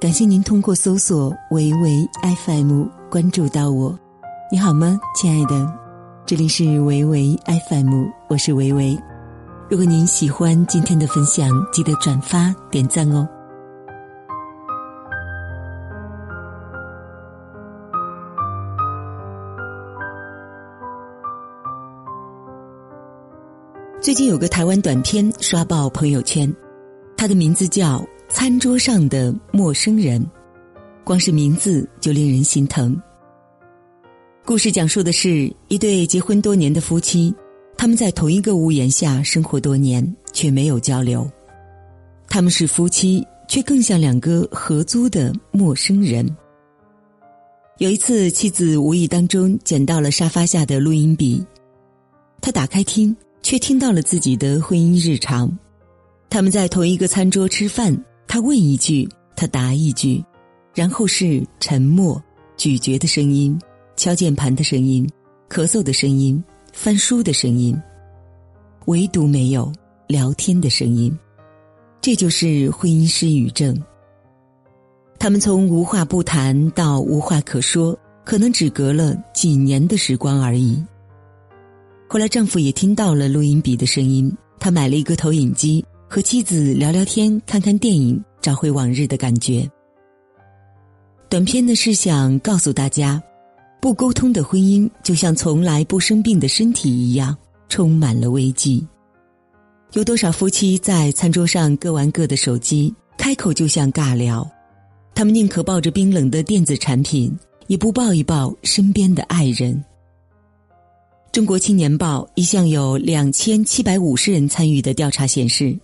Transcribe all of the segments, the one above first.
感谢您通过搜索“维维 FM” 关注到我。你好吗，亲爱的？这里是维维 FM，我是维维。如果您喜欢今天的分享，记得转发点赞哦。最近有个台湾短片刷爆朋友圈，它的名字叫《餐桌上的陌生人》，光是名字就令人心疼。故事讲述的是一对结婚多年的夫妻，他们在同一个屋檐下生活多年，却没有交流。他们是夫妻，却更像两个合租的陌生人。有一次，妻子无意当中捡到了沙发下的录音笔，他打开听。却听到了自己的婚姻日常，他们在同一个餐桌吃饭，他问一句，他答一句，然后是沉默、咀嚼的声音、敲键盘的声音、咳嗽的声音、翻书的声音，唯独没有聊天的声音。这就是婚姻失语症。他们从无话不谈到无话可说，可能只隔了几年的时光而已。后来，丈夫也听到了录音笔的声音。他买了一个投影机，和妻子聊聊天，看看电影，找回往日的感觉。短片的是想告诉大家，不沟通的婚姻就像从来不生病的身体一样，充满了危机。有多少夫妻在餐桌上各玩各的手机，开口就像尬聊？他们宁可抱着冰冷的电子产品，也不抱一抱身边的爱人。中国青年报一项有两千七百五十人参与的调查显示，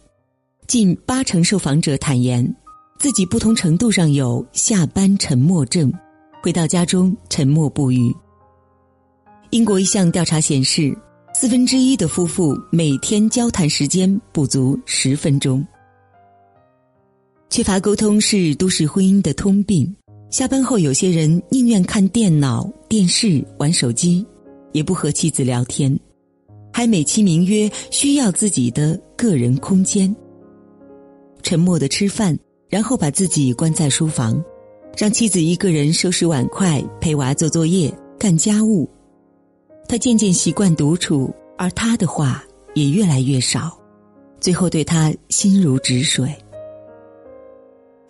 近八成受访者坦言，自己不同程度上有下班沉默症，回到家中沉默不语。英国一项调查显示，四分之一的夫妇每天交谈时间不足十分钟。缺乏沟通是都市婚姻的通病。下班后，有些人宁愿看电脑、电视、玩手机。也不和妻子聊天，还美其名曰需要自己的个人空间。沉默的吃饭，然后把自己关在书房，让妻子一个人收拾碗筷、陪娃做作业、干家务。他渐渐习惯独处，而他的话也越来越少，最后对他心如止水。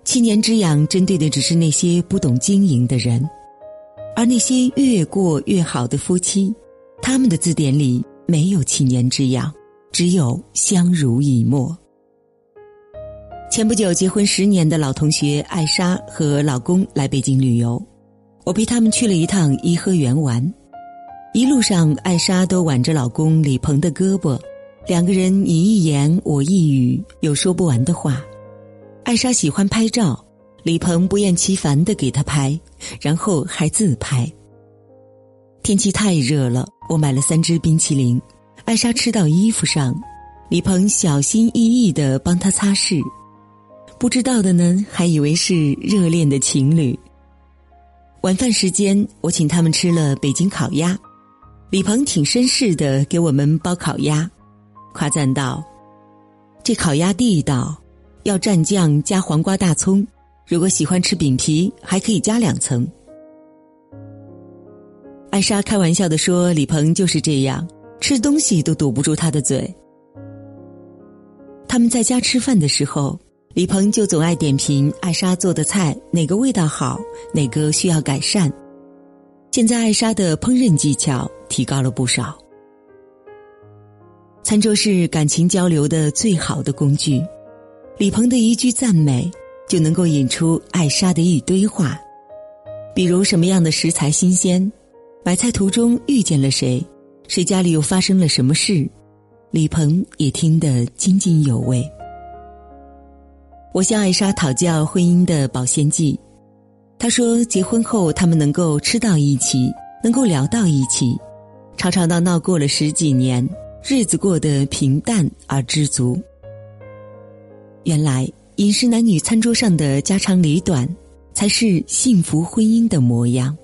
七年之痒针对的只是那些不懂经营的人。而那些越过越好的夫妻，他们的字典里没有七年之痒，只有相濡以沫。前不久结婚十年的老同学艾莎和老公来北京旅游，我陪他们去了一趟颐和园玩。一路上，艾莎都挽着老公李鹏的胳膊，两个人你一言我一语，有说不完的话。艾莎喜欢拍照。李鹏不厌其烦的给他拍，然后还自拍。天气太热了，我买了三支冰淇淋，艾莎吃到衣服上，李鹏小心翼翼的帮她擦拭。不知道的呢，还以为是热恋的情侣。晚饭时间，我请他们吃了北京烤鸭，李鹏挺绅士的给我们包烤鸭，夸赞道：“这烤鸭地道，要蘸酱加黄瓜大葱。”如果喜欢吃饼皮，还可以加两层。艾莎开玩笑的说：“李鹏就是这样，吃东西都堵不住他的嘴。”他们在家吃饭的时候，李鹏就总爱点评艾莎做的菜哪个味道好，哪个需要改善。现在艾莎的烹饪技巧提高了不少。餐桌是感情交流的最好的工具，李鹏的一句赞美。就能够引出艾莎的一堆话，比如什么样的食材新鲜，买菜途中遇见了谁，谁家里又发生了什么事，李鹏也听得津津有味。我向艾莎讨教婚姻的保鲜剂，她说结婚后他们能够吃到一起，能够聊到一起，吵吵闹闹过了十几年，日子过得平淡而知足。原来。饮食男女餐桌上的家长里短，才是幸福婚姻的模样。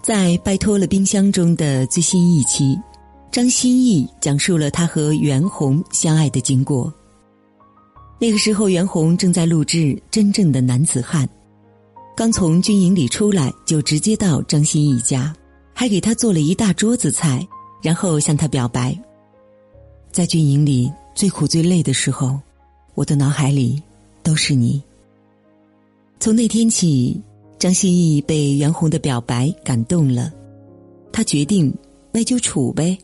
在《拜托了冰箱》中的最新一期，张歆艺讲述了他和袁弘相爱的经过。那个时候，袁弘正在录制《真正的男子汉》，刚从军营里出来，就直接到张歆艺家，还给他做了一大桌子菜，然后向他表白。在军营里最苦最累的时候，我的脑海里都是你。从那天起，张歆艺被袁弘的表白感动了，他决定那就处呗。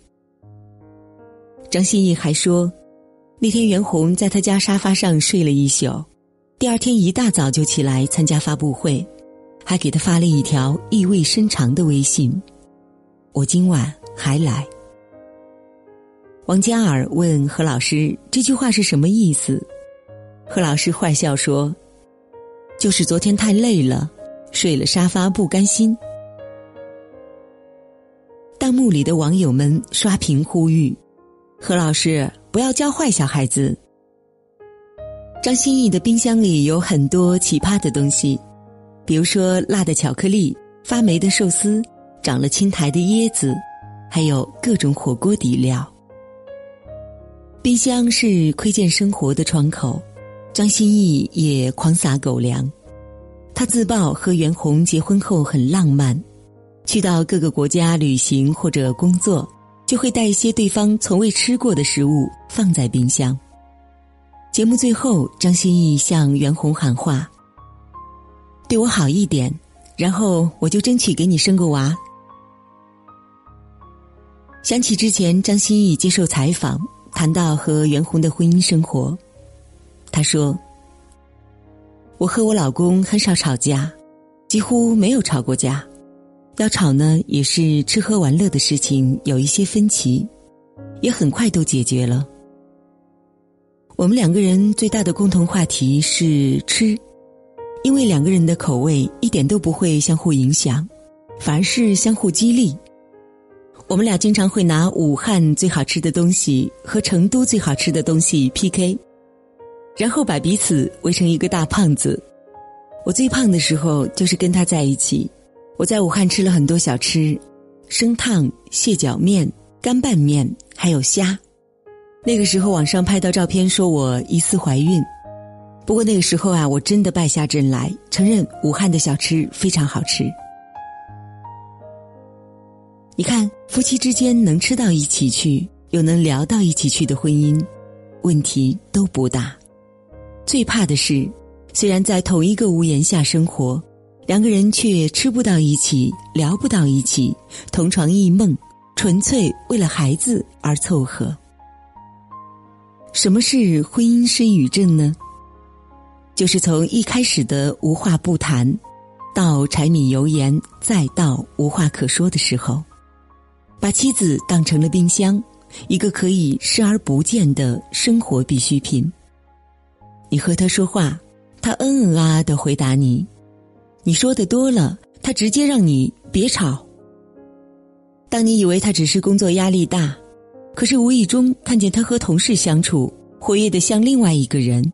张歆艺还说。那天，袁弘在他家沙发上睡了一宿，第二天一大早就起来参加发布会，还给他发了一条意味深长的微信：“我今晚还来。”王嘉尔问何老师这句话是什么意思，何老师坏笑说：“就是昨天太累了，睡了沙发不甘心。”弹幕里的网友们刷屏呼吁：“何老师。”不要教坏小孩子。张歆艺的冰箱里有很多奇葩的东西，比如说辣的巧克力、发霉的寿司、长了青苔的椰子，还有各种火锅底料。冰箱是窥见生活的窗口，张歆艺也狂撒狗粮。他自曝和袁弘结婚后很浪漫，去到各个国家旅行或者工作。就会带一些对方从未吃过的食物放在冰箱。节目最后，张歆艺向袁弘喊话：“对我好一点，然后我就争取给你生个娃。”想起之前张歆艺接受采访，谈到和袁弘的婚姻生活，他说：“我和我老公很少吵架，几乎没有吵过架。”要吵呢，也是吃喝玩乐的事情有一些分歧，也很快都解决了。我们两个人最大的共同话题是吃，因为两个人的口味一点都不会相互影响，反而是相互激励。我们俩经常会拿武汉最好吃的东西和成都最好吃的东西 PK，然后把彼此围成一个大胖子。我最胖的时候就是跟他在一起。我在武汉吃了很多小吃，生烫、蟹脚面、干拌面，还有虾。那个时候网上拍到照片，说我疑似怀孕。不过那个时候啊，我真的败下阵来，承认武汉的小吃非常好吃。你看，夫妻之间能吃到一起去，又能聊到一起去的婚姻，问题都不大。最怕的是，虽然在同一个屋檐下生活。两个人却吃不到一起，聊不到一起，同床异梦，纯粹为了孩子而凑合。什么是婚姻失语症呢？就是从一开始的无话不谈，到柴米油盐，再到无话可说的时候，把妻子当成了冰箱，一个可以视而不见的生活必需品。你和他说话，他嗯嗯啊啊的回答你。你说的多了，他直接让你别吵。当你以为他只是工作压力大，可是无意中看见他和同事相处活跃的像另外一个人，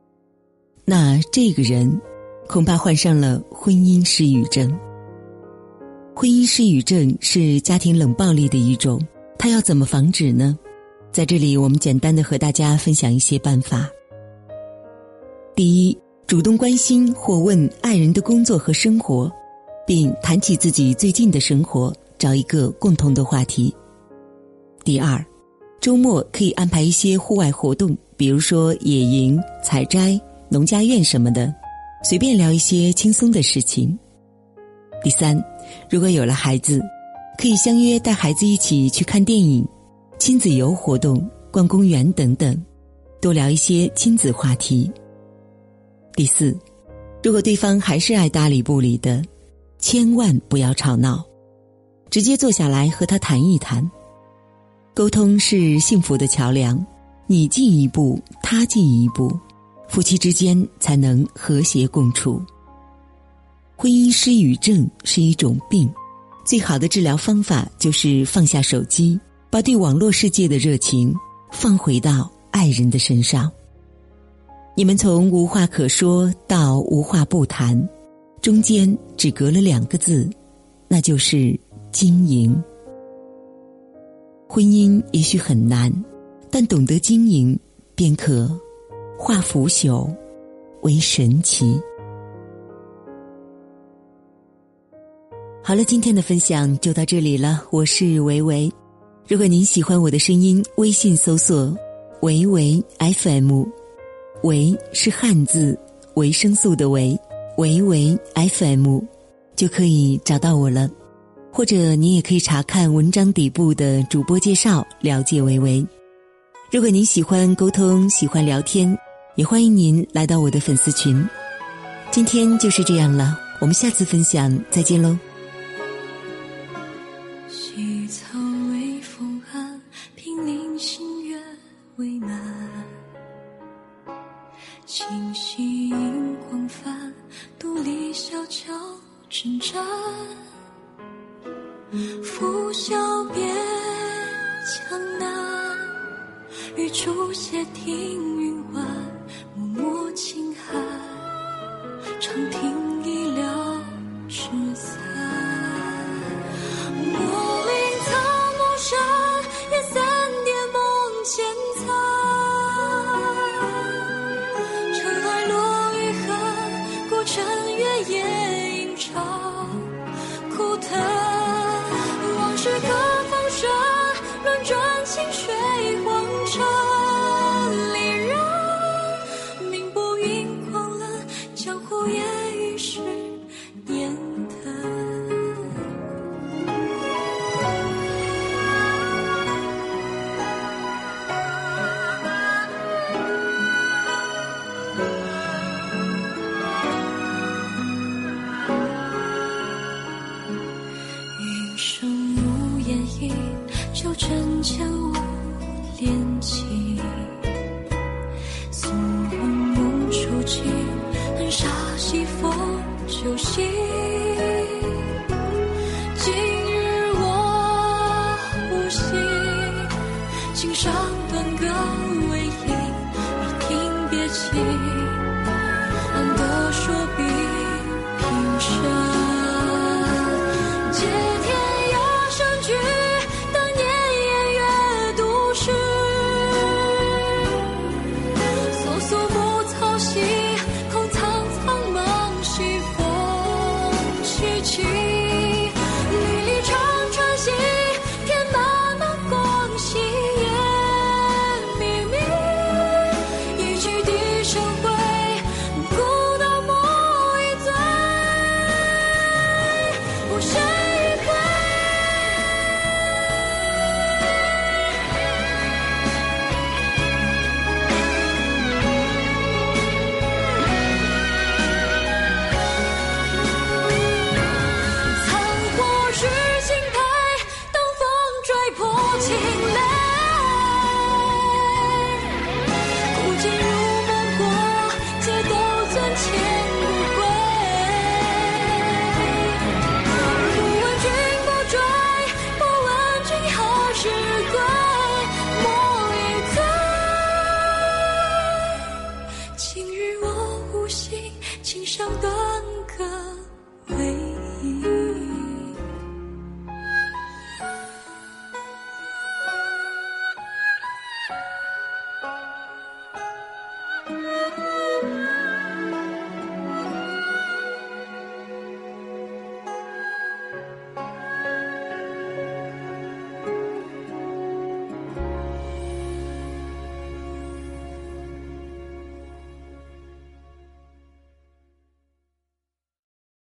那这个人恐怕患上了婚姻失语症。婚姻失语症是家庭冷暴力的一种，他要怎么防止呢？在这里，我们简单的和大家分享一些办法。第一。主动关心或问爱人的工作和生活，并谈起自己最近的生活，找一个共同的话题。第二，周末可以安排一些户外活动，比如说野营、采摘、农家院什么的，随便聊一些轻松的事情。第三，如果有了孩子，可以相约带孩子一起去看电影、亲子游活动、逛公园等等，多聊一些亲子话题。第四，如果对方还是爱搭理不理的，千万不要吵闹，直接坐下来和他谈一谈。沟通是幸福的桥梁，你进一步，他进一步，夫妻之间才能和谐共处。婚姻失语症是一种病，最好的治疗方法就是放下手机，把对网络世界的热情放回到爱人的身上。你们从无话可说到无话不谈，中间只隔了两个字，那就是经营。婚姻也许很难，但懂得经营，便可化腐朽为神奇。好了，今天的分享就到这里了。我是维维，如果您喜欢我的声音，微信搜索“维维 FM”，维是汉字维生素的维，维维 FM 就可以找到我了。或者你也可以查看文章底部的主播介绍，了解维维。如果您喜欢沟通，喜欢聊天，也欢迎您来到我的粉丝群。今天就是这样了，我们下次分享再见喽。旧尘前无恋情。送魂梦初惊，恨杀西风酒醒。今日我无心，琴上断歌为影，一听别情，难得说比平生。